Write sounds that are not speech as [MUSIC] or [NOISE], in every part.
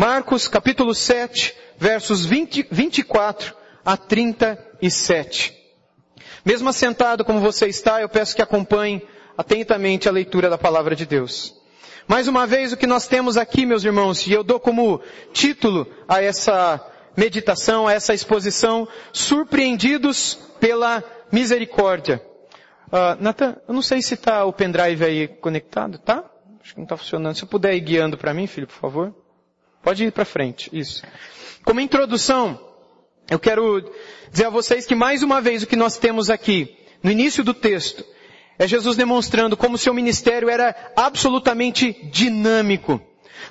Marcos capítulo 7, versos 20, 24 a 37. Mesmo assentado como você está, eu peço que acompanhe atentamente a leitura da palavra de Deus. Mais uma vez, o que nós temos aqui, meus irmãos, e eu dou como título a essa meditação, a essa exposição, surpreendidos pela misericórdia. Uh, Nathan, eu não sei se está o pendrive aí conectado, tá? Acho que não está funcionando. Se eu puder ir guiando para mim, filho, por favor. Pode ir para frente, isso. Como introdução, eu quero dizer a vocês que mais uma vez o que nós temos aqui, no início do texto, é Jesus demonstrando como seu ministério era absolutamente dinâmico.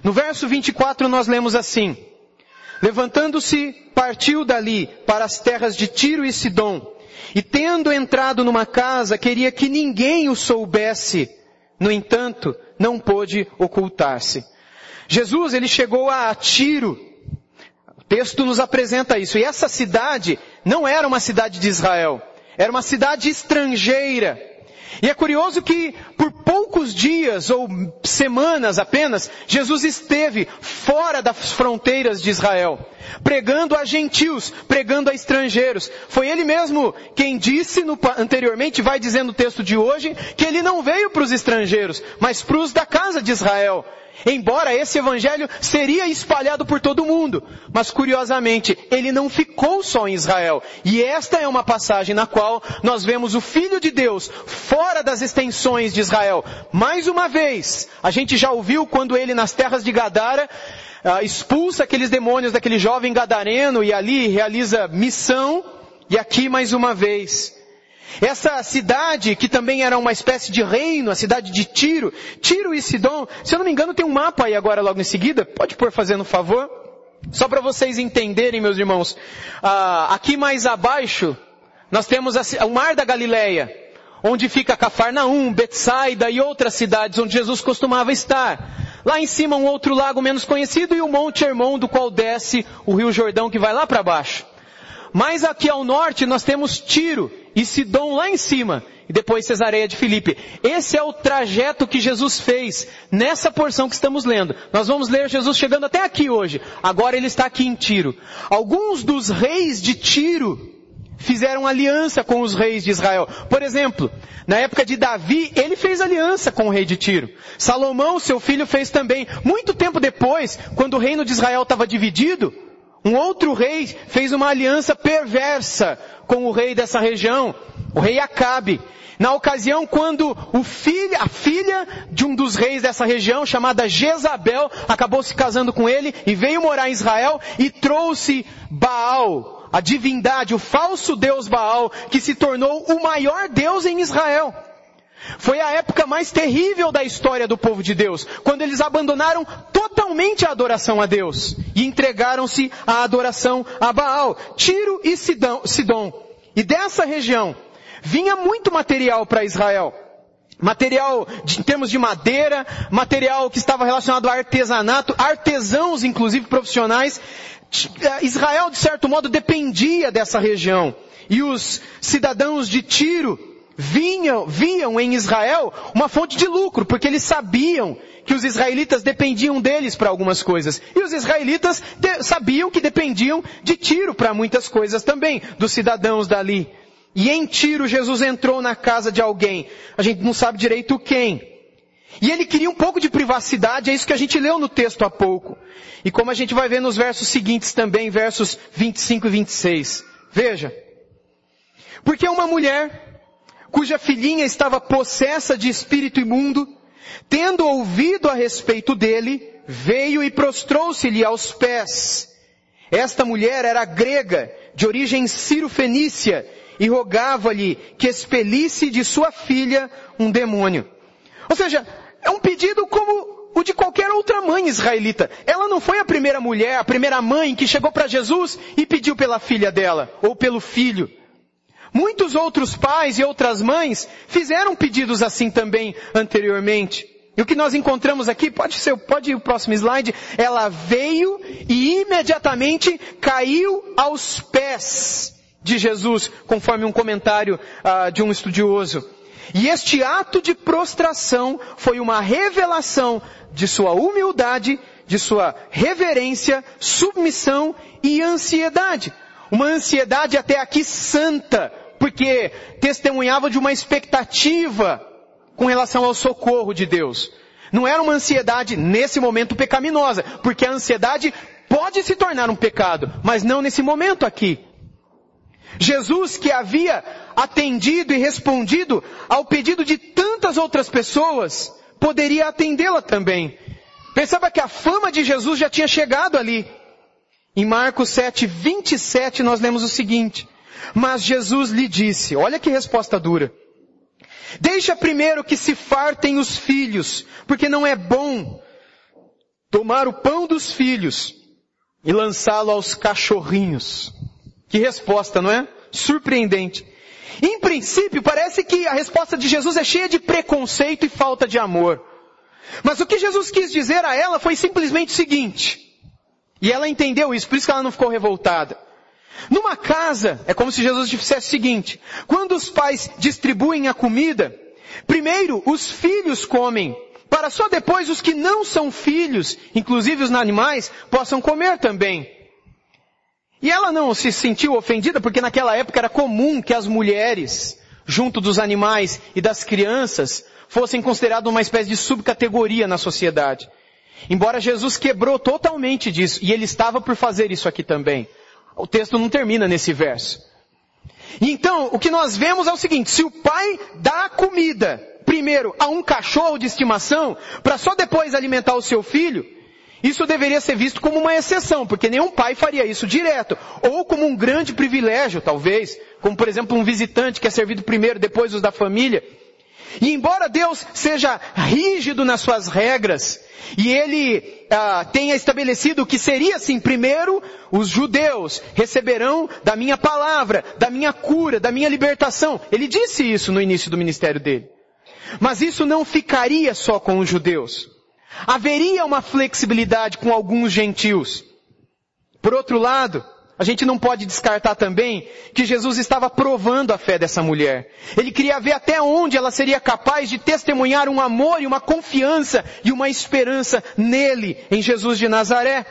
No verso 24 nós lemos assim, Levantando-se, partiu dali para as terras de Tiro e Sidom, e tendo entrado numa casa, queria que ninguém o soubesse. No entanto, não pôde ocultar-se. Jesus, ele chegou a Tiro. O texto nos apresenta isso. E essa cidade não era uma cidade de Israel. Era uma cidade estrangeira. E é curioso que por poucos dias ou semanas apenas, Jesus esteve fora das fronteiras de Israel, pregando a gentios, pregando a estrangeiros. Foi ele mesmo quem disse no, anteriormente, vai dizendo o texto de hoje, que ele não veio para os estrangeiros, mas para os da casa de Israel. Embora esse evangelho seria espalhado por todo o mundo, mas curiosamente, ele não ficou só em Israel. E esta é uma passagem na qual nós vemos o Filho de Deus fora das extensões de Israel. Mais uma vez, a gente já ouviu quando ele nas terras de Gadara uh, expulsa aqueles demônios daquele jovem gadareno e ali realiza missão. E aqui mais uma vez, essa cidade, que também era uma espécie de reino, a cidade de Tiro, Tiro e Sidom, se eu não me engano tem um mapa aí agora logo em seguida, pode pôr fazendo um favor? Só para vocês entenderem, meus irmãos, ah, aqui mais abaixo, nós temos a, o Mar da Galileia, onde fica Cafarnaum, Betsaida e outras cidades onde Jesus costumava estar. Lá em cima um outro lago menos conhecido e o Monte Hermon, do qual desce o Rio Jordão que vai lá para baixo. Mais aqui ao norte nós temos Tiro e Sidom lá em cima e depois Cesareia de Filipe. Esse é o trajeto que Jesus fez nessa porção que estamos lendo. Nós vamos ler Jesus chegando até aqui hoje. Agora ele está aqui em Tiro. Alguns dos reis de Tiro fizeram aliança com os reis de Israel. Por exemplo, na época de Davi, ele fez aliança com o rei de Tiro. Salomão, seu filho, fez também. Muito tempo depois, quando o reino de Israel estava dividido, um outro rei fez uma aliança perversa com o rei dessa região, o rei Acabe. Na ocasião quando filho, a filha de um dos reis dessa região, chamada Jezabel, acabou se casando com ele e veio morar em Israel e trouxe Baal, a divindade, o falso deus Baal, que se tornou o maior deus em Israel. Foi a época mais terrível da história do povo de Deus, quando eles abandonaram totalmente a adoração a Deus e entregaram-se à adoração a Baal, Tiro e Sidom. E dessa região vinha muito material para Israel. Material de, em termos de madeira, material que estava relacionado a artesanato, artesãos inclusive profissionais. Israel de certo modo dependia dessa região. E os cidadãos de Tiro vinham, viam em Israel uma fonte de lucro, porque eles sabiam que os israelitas dependiam deles para algumas coisas. E os israelitas de, sabiam que dependiam de Tiro para muitas coisas também, dos cidadãos dali. E em Tiro Jesus entrou na casa de alguém. A gente não sabe direito quem. E ele queria um pouco de privacidade, é isso que a gente leu no texto há pouco. E como a gente vai ver nos versos seguintes também, versos 25 e 26. Veja. Porque uma mulher cuja filhinha estava possessa de espírito imundo, tendo ouvido a respeito dele, veio e prostrou-se-lhe aos pés. Esta mulher era grega, de origem ciro-fenícia, e rogava-lhe que expelisse de sua filha um demônio. Ou seja, é um pedido como o de qualquer outra mãe israelita. Ela não foi a primeira mulher, a primeira mãe que chegou para Jesus e pediu pela filha dela, ou pelo filho. Muitos outros pais e outras mães fizeram pedidos assim também anteriormente. E o que nós encontramos aqui, pode ser, pode ir o próximo slide, ela veio e imediatamente caiu aos pés de Jesus, conforme um comentário uh, de um estudioso. E este ato de prostração foi uma revelação de sua humildade, de sua reverência, submissão e ansiedade. Uma ansiedade até aqui santa, porque testemunhava de uma expectativa com relação ao socorro de Deus. Não era uma ansiedade nesse momento pecaminosa, porque a ansiedade pode se tornar um pecado, mas não nesse momento aqui. Jesus que havia atendido e respondido ao pedido de tantas outras pessoas, poderia atendê-la também. Perceba que a fama de Jesus já tinha chegado ali. Em Marcos 7, 27 nós lemos o seguinte, mas Jesus lhe disse, olha que resposta dura. Deixa primeiro que se fartem os filhos, porque não é bom tomar o pão dos filhos e lançá-lo aos cachorrinhos. Que resposta, não é? Surpreendente. Em princípio, parece que a resposta de Jesus é cheia de preconceito e falta de amor. Mas o que Jesus quis dizer a ela foi simplesmente o seguinte. E ela entendeu isso, por isso que ela não ficou revoltada. Numa casa, é como se Jesus dissesse o seguinte, quando os pais distribuem a comida, primeiro os filhos comem, para só depois os que não são filhos, inclusive os animais, possam comer também. E ela não se sentiu ofendida porque naquela época era comum que as mulheres, junto dos animais e das crianças, fossem consideradas uma espécie de subcategoria na sociedade. Embora Jesus quebrou totalmente disso, e ele estava por fazer isso aqui também. O texto não termina nesse verso. Então, o que nós vemos é o seguinte, se o pai dá comida, primeiro, a um cachorro de estimação, para só depois alimentar o seu filho, isso deveria ser visto como uma exceção, porque nenhum pai faria isso direto. Ou como um grande privilégio, talvez. Como, por exemplo, um visitante que é servido primeiro, depois os da família. E embora Deus seja rígido nas suas regras, e Ele ah, tenha estabelecido que seria assim, primeiro, os judeus receberão da minha palavra, da minha cura, da minha libertação. Ele disse isso no início do ministério dele. Mas isso não ficaria só com os judeus. Haveria uma flexibilidade com alguns gentios. Por outro lado, a gente não pode descartar também que Jesus estava provando a fé dessa mulher. Ele queria ver até onde ela seria capaz de testemunhar um amor e uma confiança e uma esperança nele, em Jesus de Nazaré.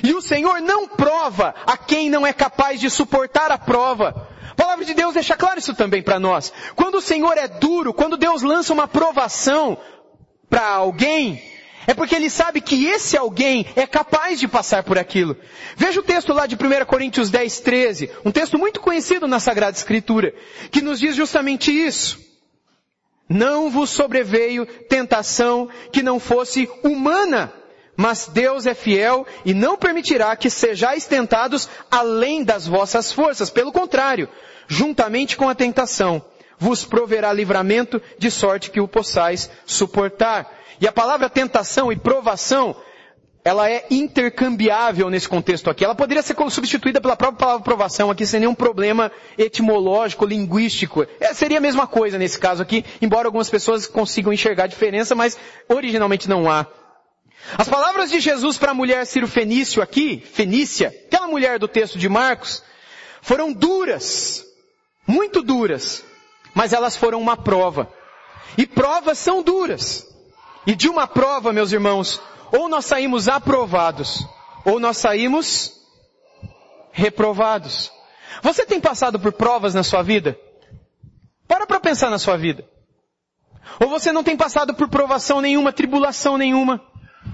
E o Senhor não prova a quem não é capaz de suportar a prova. A palavra de Deus deixa claro isso também para nós. Quando o Senhor é duro, quando Deus lança uma provação para alguém, é porque ele sabe que esse alguém é capaz de passar por aquilo. Veja o texto lá de 1 Coríntios 10, 13, um texto muito conhecido na Sagrada Escritura, que nos diz justamente isso. Não vos sobreveio tentação que não fosse humana, mas Deus é fiel e não permitirá que sejais tentados além das vossas forças. Pelo contrário, juntamente com a tentação, vos proverá livramento de sorte que o possais suportar. E a palavra tentação e provação, ela é intercambiável nesse contexto aqui. Ela poderia ser substituída pela própria palavra provação aqui sem nenhum problema etimológico, linguístico. É, seria a mesma coisa nesse caso aqui, embora algumas pessoas consigam enxergar a diferença, mas originalmente não há. As palavras de Jesus para a mulher Ciro Fenício aqui, Fenícia, aquela mulher do texto de Marcos, foram duras, muito duras, mas elas foram uma prova. E provas são duras. E de uma prova, meus irmãos, ou nós saímos aprovados, ou nós saímos reprovados. Você tem passado por provas na sua vida? Para para pensar na sua vida. Ou você não tem passado por provação nenhuma, tribulação nenhuma,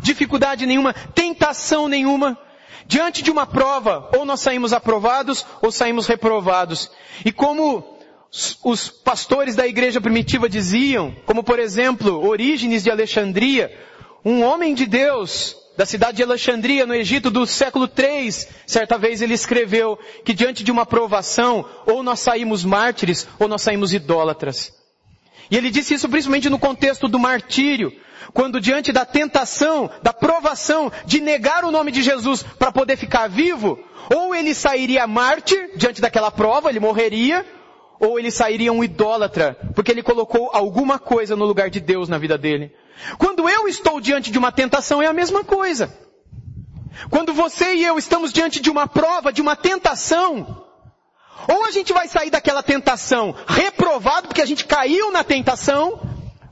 dificuldade nenhuma, tentação nenhuma. Diante de uma prova, ou nós saímos aprovados, ou saímos reprovados. E como os pastores da igreja primitiva diziam, como por exemplo, Orígenes de Alexandria, um homem de Deus da cidade de Alexandria, no Egito do século 3, certa vez ele escreveu que diante de uma provação, ou nós saímos mártires, ou nós saímos idólatras. E ele disse isso principalmente no contexto do martírio, quando diante da tentação, da provação de negar o nome de Jesus para poder ficar vivo, ou ele sairia mártir diante daquela prova, ele morreria, ou ele sairia um idólatra, porque ele colocou alguma coisa no lugar de Deus na vida dele. Quando eu estou diante de uma tentação é a mesma coisa. Quando você e eu estamos diante de uma prova, de uma tentação, ou a gente vai sair daquela tentação reprovado porque a gente caiu na tentação,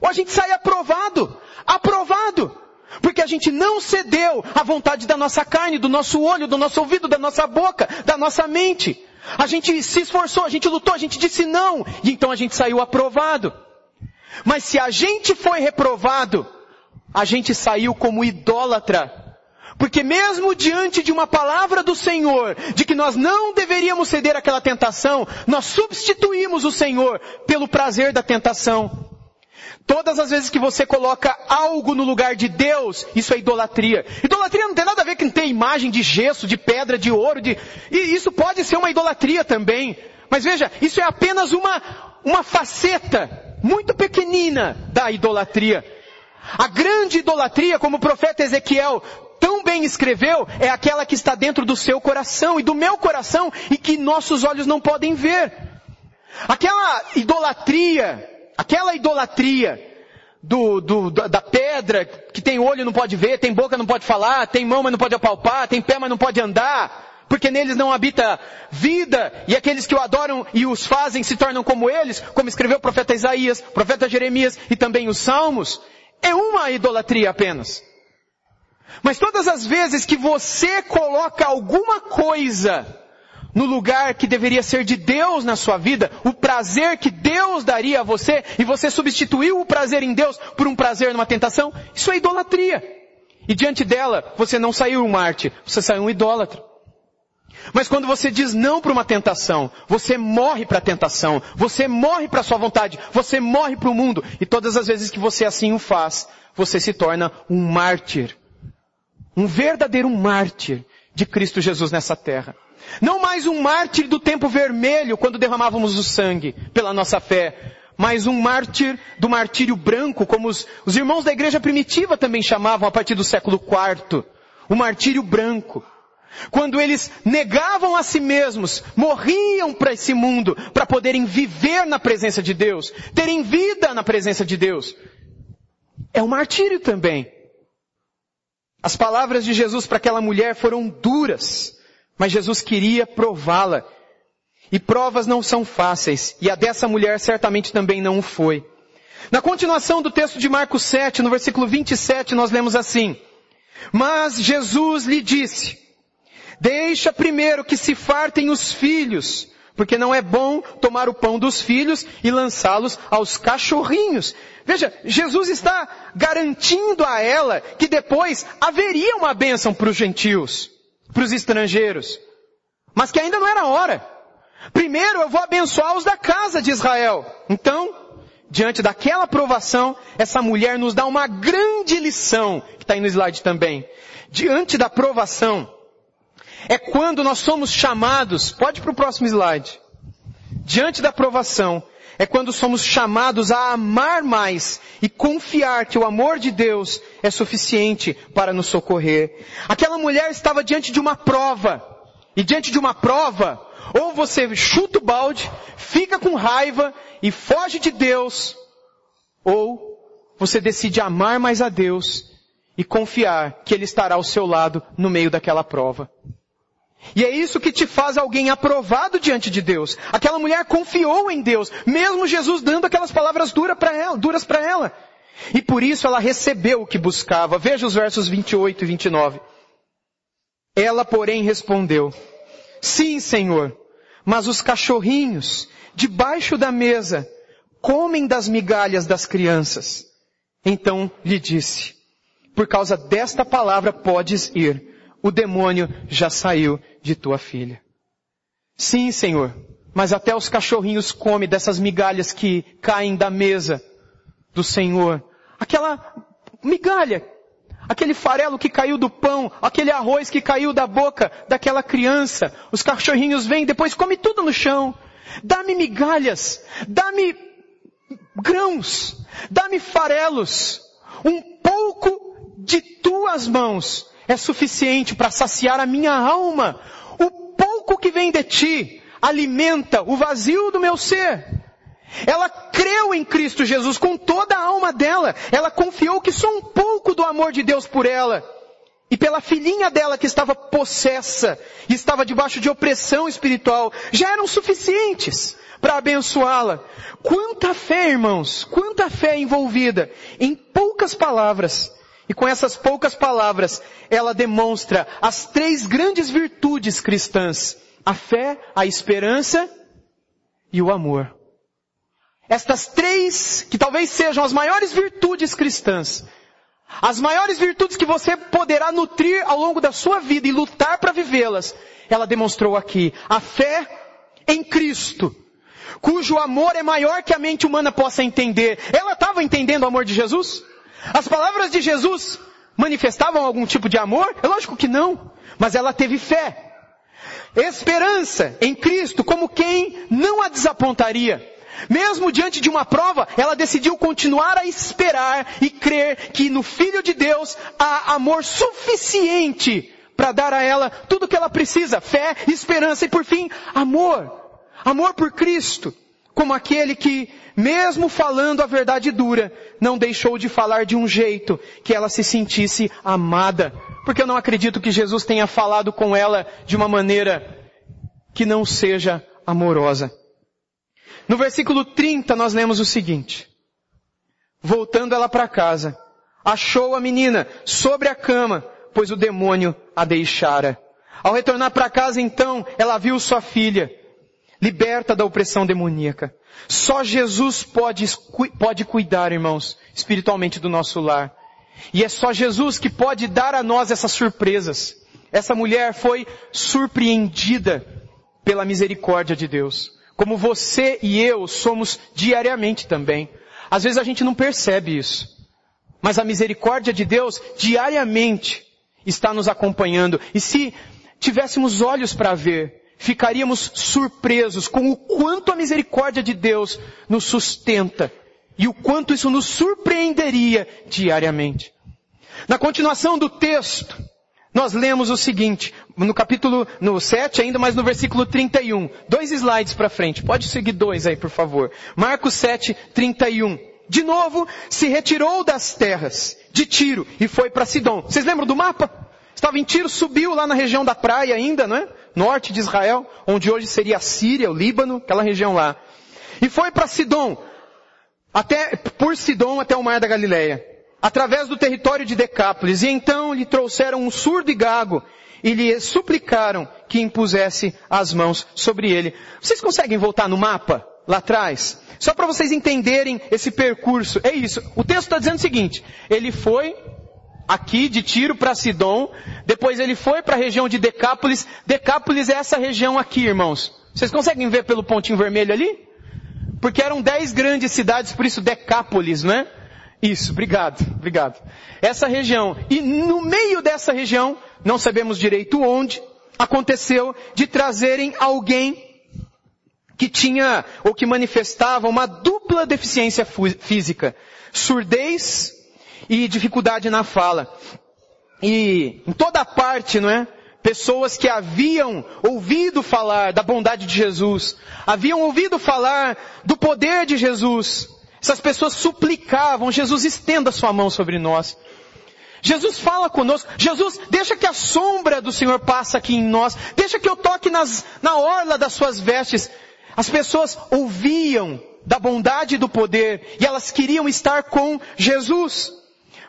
ou a gente sai aprovado, aprovado. Porque a gente não cedeu à vontade da nossa carne, do nosso olho, do nosso ouvido, da nossa boca, da nossa mente. A gente se esforçou, a gente lutou, a gente disse não, e então a gente saiu aprovado. Mas se a gente foi reprovado, a gente saiu como idólatra. Porque mesmo diante de uma palavra do Senhor, de que nós não deveríamos ceder àquela tentação, nós substituímos o Senhor pelo prazer da tentação. Todas as vezes que você coloca algo no lugar de Deus, isso é idolatria. Idolatria não tem nada a ver com ter imagem de gesso, de pedra, de ouro, de... e isso pode ser uma idolatria também. Mas veja, isso é apenas uma, uma faceta muito pequenina da idolatria. A grande idolatria, como o profeta Ezequiel tão bem escreveu, é aquela que está dentro do seu coração e do meu coração e que nossos olhos não podem ver. Aquela idolatria Aquela idolatria do, do, da pedra que tem olho não pode ver, tem boca não pode falar, tem mão mas não pode apalpar, tem pé mas não pode andar, porque neles não habita vida, e aqueles que o adoram e os fazem se tornam como eles, como escreveu o profeta Isaías, o profeta Jeremias e também os Salmos, é uma idolatria apenas. Mas todas as vezes que você coloca alguma coisa no lugar que deveria ser de Deus na sua vida, o prazer que Deus daria a você, e você substituiu o prazer em Deus por um prazer numa tentação, isso é idolatria. E diante dela, você não saiu um Marte, você saiu um idólatra. Mas quando você diz não para uma tentação, você morre para a tentação, você morre para a sua vontade, você morre para o mundo, e todas as vezes que você assim o faz, você se torna um mártir. Um verdadeiro mártir de Cristo Jesus nessa terra. Não mais um mártir do tempo vermelho, quando derramávamos o sangue pela nossa fé, mas um mártir do martírio branco, como os, os irmãos da igreja primitiva também chamavam a partir do século IV. O martírio branco. Quando eles negavam a si mesmos, morriam para esse mundo, para poderem viver na presença de Deus, terem vida na presença de Deus. É um martírio também. As palavras de Jesus para aquela mulher foram duras. Mas Jesus queria prová-la. E provas não são fáceis, e a dessa mulher certamente também não o foi. Na continuação do texto de Marcos 7, no versículo 27, nós lemos assim: Mas Jesus lhe disse, deixa primeiro que se fartem os filhos, porque não é bom tomar o pão dos filhos e lançá-los aos cachorrinhos. Veja, Jesus está garantindo a ela que depois haveria uma bênção para os gentios para os estrangeiros. Mas que ainda não era hora. Primeiro eu vou abençoar os da casa de Israel. Então, diante daquela aprovação, essa mulher nos dá uma grande lição, que está aí no slide também. Diante da aprovação, é quando nós somos chamados, pode para o próximo slide. Diante da aprovação, é quando somos chamados a amar mais e confiar que o amor de Deus é suficiente para nos socorrer. Aquela mulher estava diante de uma prova. E diante de uma prova, ou você chuta o balde, fica com raiva e foge de Deus, ou você decide amar mais a Deus e confiar que Ele estará ao seu lado no meio daquela prova. E é isso que te faz alguém aprovado diante de Deus. Aquela mulher confiou em Deus, mesmo Jesus dando aquelas palavras duras para ela, duras para ela. E por isso ela recebeu o que buscava. Veja os versos 28 e 29. Ela, porém, respondeu: Sim, Senhor, mas os cachorrinhos, debaixo da mesa, comem das migalhas das crianças. Então lhe disse: Por causa desta palavra podes ir o demônio já saiu de tua filha. Sim, Senhor, mas até os cachorrinhos comem dessas migalhas que caem da mesa do Senhor. Aquela migalha, aquele farelo que caiu do pão, aquele arroz que caiu da boca daquela criança. Os cachorrinhos vêm, depois come tudo no chão. Dá-me migalhas, dá-me grãos, dá-me farelos, um pouco de tuas mãos é suficiente para saciar a minha alma. O pouco que vem de ti alimenta o vazio do meu ser. Ela creu em Cristo Jesus com toda a alma dela. Ela confiou que só um pouco do amor de Deus por ela e pela filhinha dela que estava possessa e estava debaixo de opressão espiritual já eram suficientes para abençoá-la. Quanta fé, irmãos, quanta fé envolvida em poucas palavras E com essas poucas palavras, ela demonstra as três grandes virtudes cristãs. A fé, a esperança e o amor. Estas três, que talvez sejam as maiores virtudes cristãs, as maiores virtudes que você poderá nutrir ao longo da sua vida e lutar para vivê-las, ela demonstrou aqui. A fé em Cristo, cujo amor é maior que a mente humana possa entender. Ela estava entendendo o amor de Jesus? As palavras de Jesus manifestavam algum tipo de amor? É lógico que não. Mas ela teve fé. Esperança em Cristo como quem não a desapontaria. Mesmo diante de uma prova, ela decidiu continuar a esperar e crer que no Filho de Deus há amor suficiente para dar a ela tudo o que ela precisa: fé, esperança e por fim, amor. Amor por Cristo, como aquele que, mesmo falando a verdade dura, não deixou de falar de um jeito que ela se sentisse amada. Porque eu não acredito que Jesus tenha falado com ela de uma maneira que não seja amorosa. No versículo 30 nós lemos o seguinte. Voltando ela para casa, achou a menina sobre a cama, pois o demônio a deixara. Ao retornar para casa então, ela viu sua filha, liberta da opressão demoníaca. Só Jesus pode, pode cuidar, irmãos, espiritualmente do nosso lar. E é só Jesus que pode dar a nós essas surpresas. Essa mulher foi surpreendida pela misericórdia de Deus como você e eu somos diariamente também. Às vezes a gente não percebe isso. Mas a misericórdia de Deus diariamente está nos acompanhando. E se tivéssemos olhos para ver, ficaríamos surpresos com o quanto a misericórdia de Deus nos sustenta e o quanto isso nos surpreenderia diariamente. Na continuação do texto, nós lemos o seguinte, no capítulo, no 7 ainda, mas no versículo 31. Dois slides para frente. Pode seguir dois aí, por favor. Marcos 7, 31. De novo, se retirou das terras de Tiro e foi para Sidom. Vocês lembram do mapa? Estava em Tiro, subiu lá na região da praia ainda, não é? Norte de Israel, onde hoje seria a Síria, o Líbano, aquela região lá. E foi para Sidom, até, por Sidom até o mar da Galileia através do território de Decápolis, e então lhe trouxeram um surdo e gago, e lhe suplicaram que impusesse as mãos sobre ele. Vocês conseguem voltar no mapa, lá atrás? Só para vocês entenderem esse percurso. É isso. O texto está dizendo o seguinte, ele foi aqui de Tiro para Sidom, depois ele foi para a região de Decápolis. Decápolis é essa região aqui, irmãos. Vocês conseguem ver pelo pontinho vermelho ali? Porque eram dez grandes cidades, por isso Decápolis, não é? Isso, obrigado, obrigado. Essa região. E no meio dessa região, não sabemos direito onde, aconteceu de trazerem alguém que tinha ou que manifestava uma dupla deficiência física. Surdez e dificuldade na fala. E em toda parte, não é? Pessoas que haviam ouvido falar da bondade de Jesus, haviam ouvido falar do poder de Jesus, essas pessoas suplicavam, Jesus estenda sua mão sobre nós. Jesus fala conosco. Jesus, deixa que a sombra do Senhor passe aqui em nós. Deixa que eu toque nas, na orla das suas vestes. As pessoas ouviam da bondade e do poder e elas queriam estar com Jesus.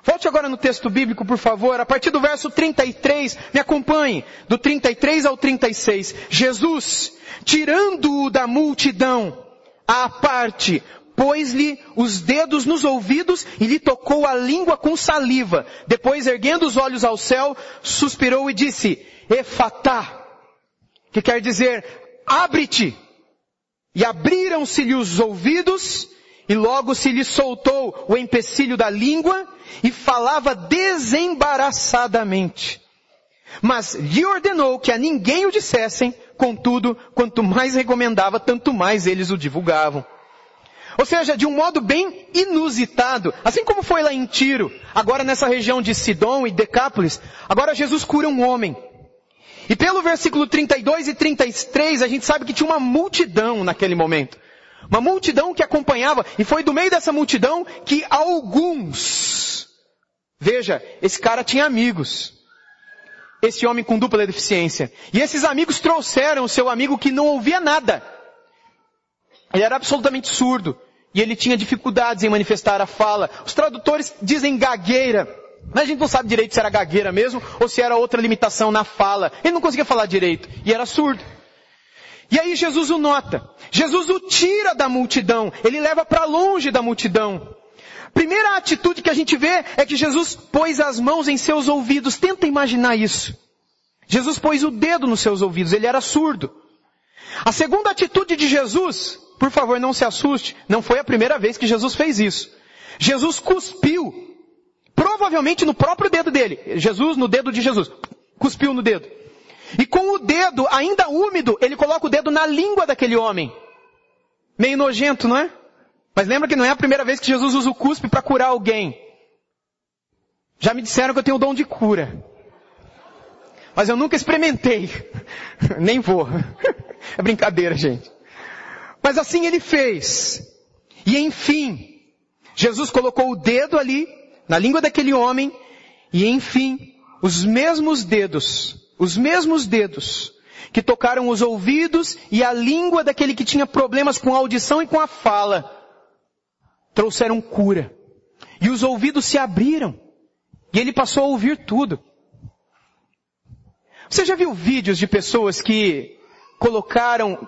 Volte agora no texto bíblico, por favor, a partir do verso 33, me acompanhe, do 33 ao 36. Jesus, tirando-o da multidão, à parte, pôs-lhe os dedos nos ouvidos e lhe tocou a língua com saliva. Depois, erguendo os olhos ao céu, suspirou e disse, Efatá, que quer dizer, abre-te. E abriram-se-lhe os ouvidos, e logo se lhe soltou o empecilho da língua, e falava desembaraçadamente. Mas lhe ordenou que a ninguém o dissessem, contudo, quanto mais recomendava, tanto mais eles o divulgavam. Ou seja, de um modo bem inusitado, assim como foi lá em Tiro, agora nessa região de Sidom e Decápolis, agora Jesus cura um homem. E pelo versículo 32 e 33, a gente sabe que tinha uma multidão naquele momento. Uma multidão que acompanhava, e foi do meio dessa multidão que alguns, veja, esse cara tinha amigos. Esse homem com dupla deficiência. E esses amigos trouxeram o seu amigo que não ouvia nada. Ele era absolutamente surdo e ele tinha dificuldades em manifestar a fala. Os tradutores dizem gagueira. Mas a gente não sabe direito se era gagueira mesmo ou se era outra limitação na fala. Ele não conseguia falar direito e era surdo. E aí Jesus o nota. Jesus o tira da multidão. Ele leva para longe da multidão. Primeira atitude que a gente vê é que Jesus pôs as mãos em seus ouvidos. Tenta imaginar isso. Jesus pôs o dedo nos seus ouvidos. Ele era surdo. A segunda atitude de Jesus, por favor, não se assuste, não foi a primeira vez que Jesus fez isso. Jesus cuspiu, provavelmente no próprio dedo dele. Jesus no dedo de Jesus. Cuspiu no dedo. E com o dedo ainda úmido, ele coloca o dedo na língua daquele homem. Meio nojento, não é? Mas lembra que não é a primeira vez que Jesus usa o cuspe para curar alguém. Já me disseram que eu tenho o dom de cura. Mas eu nunca experimentei. [LAUGHS] Nem vou. [LAUGHS] É brincadeira, gente. Mas assim ele fez. E enfim, Jesus colocou o dedo ali, na língua daquele homem, e enfim, os mesmos dedos, os mesmos dedos, que tocaram os ouvidos e a língua daquele que tinha problemas com a audição e com a fala, trouxeram cura. E os ouvidos se abriram. E ele passou a ouvir tudo. Você já viu vídeos de pessoas que colocaram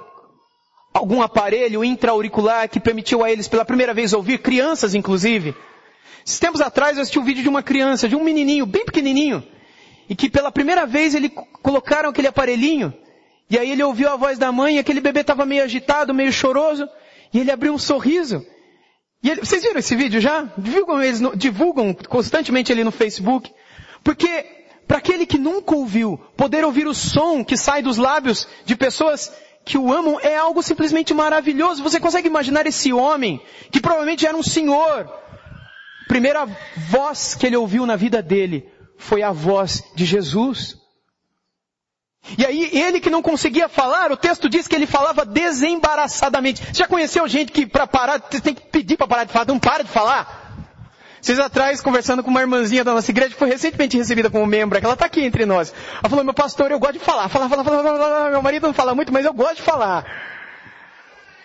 algum aparelho intra-auricular que permitiu a eles pela primeira vez ouvir, crianças inclusive? Esses tempos atrás eu assisti um vídeo de uma criança, de um menininho, bem pequenininho, e que pela primeira vez ele colocaram aquele aparelhinho, e aí ele ouviu a voz da mãe, e aquele bebê estava meio agitado, meio choroso, e ele abriu um sorriso. E ele, vocês viram esse vídeo já? Divulgam, eles no, divulgam constantemente ele no Facebook. Porque para aquele que nunca ouviu, poder ouvir o som que sai dos lábios de pessoas que o amam é algo simplesmente maravilhoso. Você consegue imaginar esse homem, que provavelmente era um senhor, primeira voz que ele ouviu na vida dele foi a voz de Jesus. E aí, ele que não conseguia falar, o texto diz que ele falava desembaraçadamente. Você já conheceu gente que para parar, você tem que pedir para parar de falar, não para de falar? Vocês atrás, conversando com uma irmãzinha da nossa igreja, que foi recentemente recebida como membro, ela está aqui entre nós. Ela falou, meu pastor, eu gosto de falar, falar, falar, falar, falar, meu marido não fala muito, mas eu gosto de falar.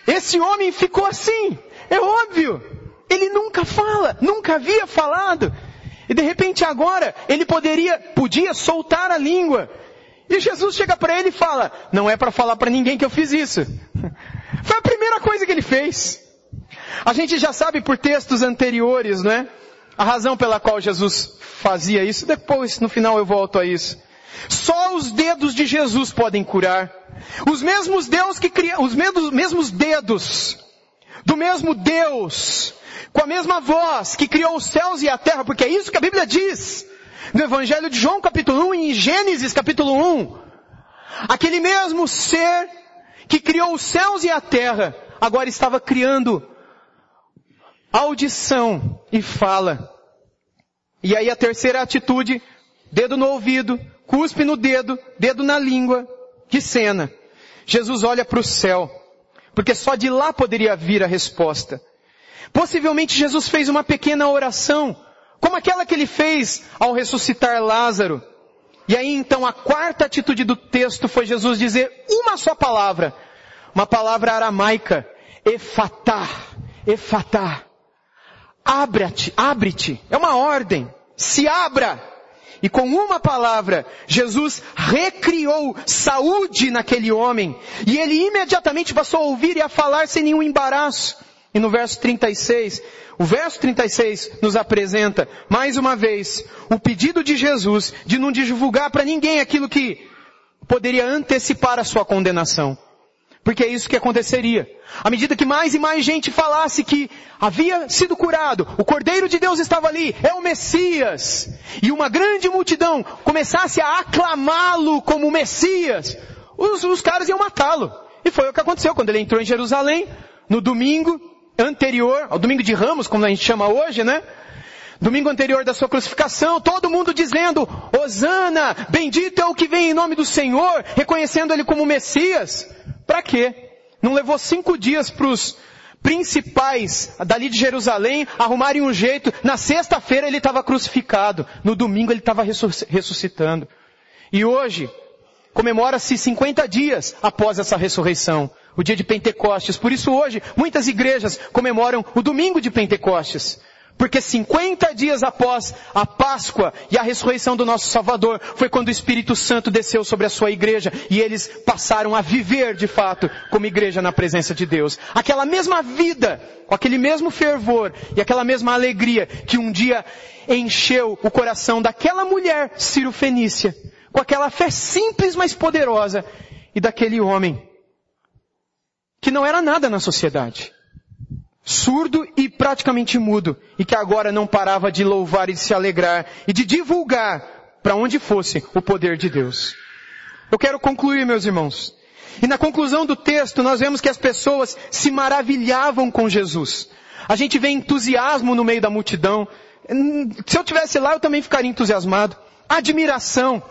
Esse homem ficou assim, é óbvio. Ele nunca fala, nunca havia falado. E de repente agora, ele poderia, podia soltar a língua. E Jesus chega para ele e fala, não é para falar para ninguém que eu fiz isso. [LAUGHS] Foi a primeira coisa que ele fez. A gente já sabe por textos anteriores, não é? A razão pela qual Jesus fazia isso, depois, no final eu volto a isso. Só os dedos de Jesus podem curar. Os mesmos Deus que criam, os mesmos dedos do mesmo Deus, com a mesma voz que criou os céus e a terra, porque é isso que a Bíblia diz no Evangelho de João capítulo 1 e em Gênesis capítulo 1. Aquele mesmo ser que criou os céus e a terra, agora estava criando audição e fala. E aí a terceira atitude, dedo no ouvido, cuspe no dedo, dedo na língua. Que cena. Jesus olha para o céu, porque só de lá poderia vir a resposta. Possivelmente Jesus fez uma pequena oração, como aquela que ele fez ao ressuscitar Lázaro. E aí então a quarta atitude do texto foi Jesus dizer uma só palavra, uma palavra aramaica, efatá, efatá, Abre-te, abre-te. É uma ordem. Se abra. E com uma palavra, Jesus recriou saúde naquele homem. E ele imediatamente passou a ouvir e a falar sem nenhum embaraço. E no verso 36, o verso 36 nos apresenta, mais uma vez, o pedido de Jesus de não divulgar para ninguém aquilo que poderia antecipar a sua condenação. Porque é isso que aconteceria. À medida que mais e mais gente falasse que havia sido curado, o Cordeiro de Deus estava ali, é o Messias, e uma grande multidão começasse a aclamá-lo como Messias, os, os caras iam matá-lo. E foi o que aconteceu quando ele entrou em Jerusalém, no domingo anterior, ao domingo de Ramos, como a gente chama hoje, né? Domingo anterior da sua crucificação, todo mundo dizendo, Osana, bendito é o que vem em nome do Senhor, reconhecendo ele como Messias. Para quê? Não levou cinco dias para os principais dali de Jerusalém arrumarem um jeito. Na sexta-feira ele estava crucificado. No domingo ele estava ressuscitando. E hoje comemora-se 50 dias após essa ressurreição. O dia de Pentecostes. Por isso hoje muitas igrejas comemoram o domingo de Pentecostes. Porque 50 dias após a Páscoa e a ressurreição do nosso Salvador, foi quando o Espírito Santo desceu sobre a sua igreja e eles passaram a viver de fato como igreja na presença de Deus. Aquela mesma vida, com aquele mesmo fervor e aquela mesma alegria que um dia encheu o coração daquela mulher Ciro Fenícia, com aquela fé simples mas poderosa, e daquele homem que não era nada na sociedade surdo e praticamente mudo, e que agora não parava de louvar e de se alegrar e de divulgar para onde fosse o poder de Deus. Eu quero concluir, meus irmãos. E na conclusão do texto, nós vemos que as pessoas se maravilhavam com Jesus. A gente vê entusiasmo no meio da multidão. Se eu tivesse lá, eu também ficaria entusiasmado. Admiração.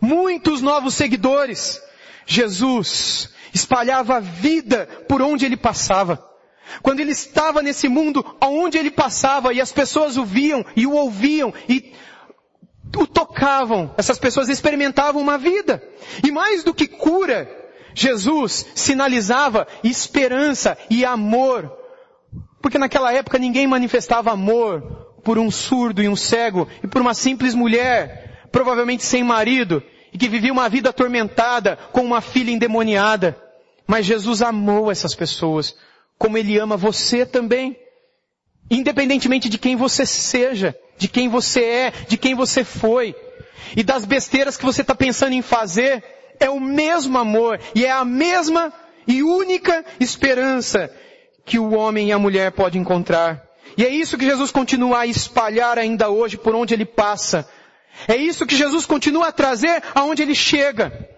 Muitos novos seguidores. Jesus espalhava a vida por onde ele passava. Quando ele estava nesse mundo, aonde ele passava e as pessoas o viam e o ouviam e o tocavam, essas pessoas experimentavam uma vida. E mais do que cura, Jesus sinalizava esperança e amor. Porque naquela época ninguém manifestava amor por um surdo e um cego e por uma simples mulher, provavelmente sem marido, e que vivia uma vida atormentada com uma filha endemoniada. Mas Jesus amou essas pessoas como Ele ama você também. Independentemente de quem você seja, de quem você é, de quem você foi. E das besteiras que você está pensando em fazer, é o mesmo amor e é a mesma e única esperança que o homem e a mulher podem encontrar. E é isso que Jesus continua a espalhar ainda hoje por onde ele passa. É isso que Jesus continua a trazer aonde ele chega.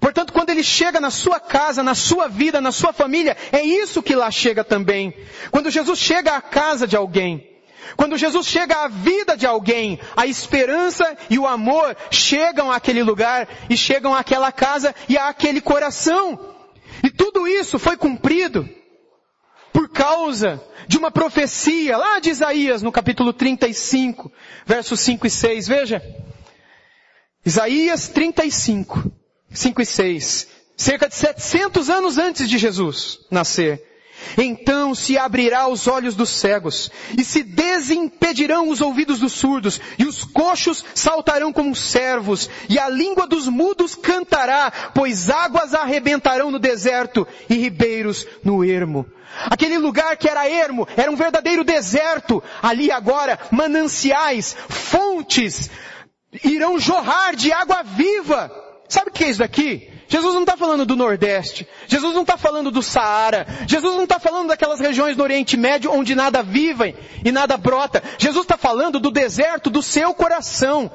Portanto, quando ele chega na sua casa, na sua vida, na sua família, é isso que lá chega também. Quando Jesus chega à casa de alguém, quando Jesus chega à vida de alguém, a esperança e o amor chegam àquele lugar e chegam àquela casa e àquele coração. E tudo isso foi cumprido por causa de uma profecia lá de Isaías no capítulo 35, versos 5 e 6. Veja. Isaías 35. 5 e 6. Cerca de 700 anos antes de Jesus nascer. Então se abrirá os olhos dos cegos, e se desimpedirão os ouvidos dos surdos, e os coxos saltarão como servos, e a língua dos mudos cantará, pois águas arrebentarão no deserto, e ribeiros no ermo. Aquele lugar que era ermo, era um verdadeiro deserto. Ali agora, mananciais, fontes, irão jorrar de água viva. Sabe o que é isso daqui? Jesus não está falando do Nordeste. Jesus não está falando do Saara. Jesus não está falando daquelas regiões do Oriente Médio onde nada vive e nada brota. Jesus está falando do deserto do seu coração.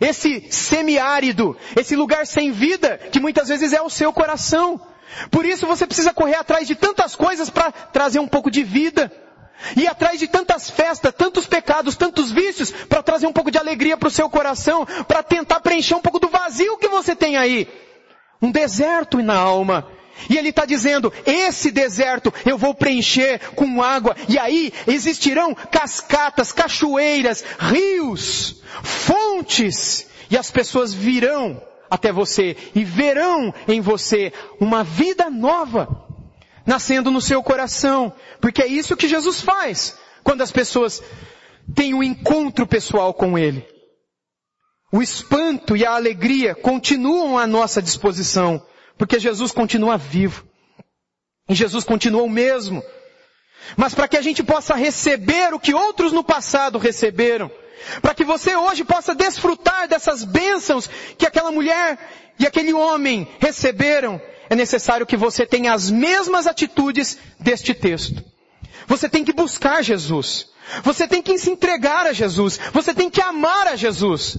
Esse semiárido, esse lugar sem vida, que muitas vezes é o seu coração. Por isso você precisa correr atrás de tantas coisas para trazer um pouco de vida. Ir atrás de tantas festas, tantos pecados, tantos vícios, para trazer um pouco de alegria para o seu coração, para tentar preencher um pouco do vazio que você tem aí. Um deserto na alma. E ele está dizendo, esse deserto eu vou preencher com água, e aí existirão cascatas, cachoeiras, rios, fontes, e as pessoas virão até você e verão em você uma vida nova nascendo no seu coração. Porque é isso que Jesus faz quando as pessoas têm um encontro pessoal com Ele. O espanto e a alegria continuam à nossa disposição, porque Jesus continua vivo. E Jesus continua o mesmo. Mas para que a gente possa receber o que outros no passado receberam, para que você hoje possa desfrutar dessas bênçãos que aquela mulher e aquele homem receberam, é necessário que você tenha as mesmas atitudes deste texto. Você tem que buscar Jesus. Você tem que se entregar a Jesus. Você tem que amar a Jesus.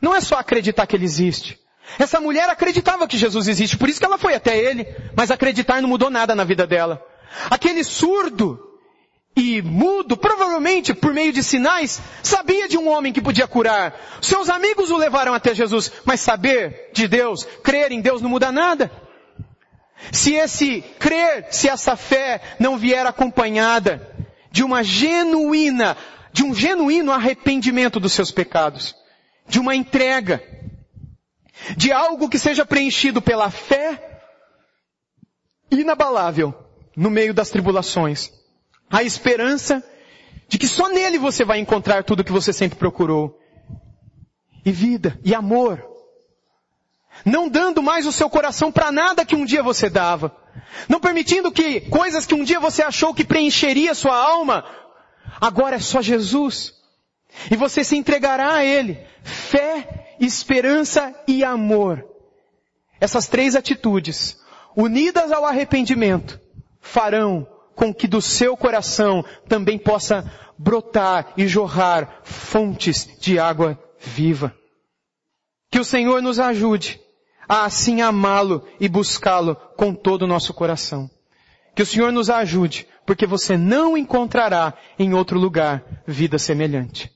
Não é só acreditar que Ele existe. Essa mulher acreditava que Jesus existe, por isso que ela foi até Ele, mas acreditar não mudou nada na vida dela. Aquele surdo e mudo, provavelmente por meio de sinais, sabia de um homem que podia curar. Seus amigos o levaram até Jesus, mas saber de Deus, crer em Deus não muda nada. Se esse crer, se essa fé não vier acompanhada de uma genuína, de um genuíno arrependimento dos seus pecados, de uma entrega, de algo que seja preenchido pela fé inabalável no meio das tribulações, a esperança De que só nele você vai encontrar tudo que você sempre procurou. E vida, e amor. Não dando mais o seu coração para nada que um dia você dava. Não permitindo que coisas que um dia você achou que preencheria sua alma, agora é só Jesus. E você se entregará a Ele. Fé, esperança e amor. Essas três atitudes, unidas ao arrependimento, farão com que do seu coração também possa brotar e jorrar fontes de água viva. Que o Senhor nos ajude a assim amá-lo e buscá-lo com todo o nosso coração. Que o Senhor nos ajude, porque você não encontrará em outro lugar vida semelhante.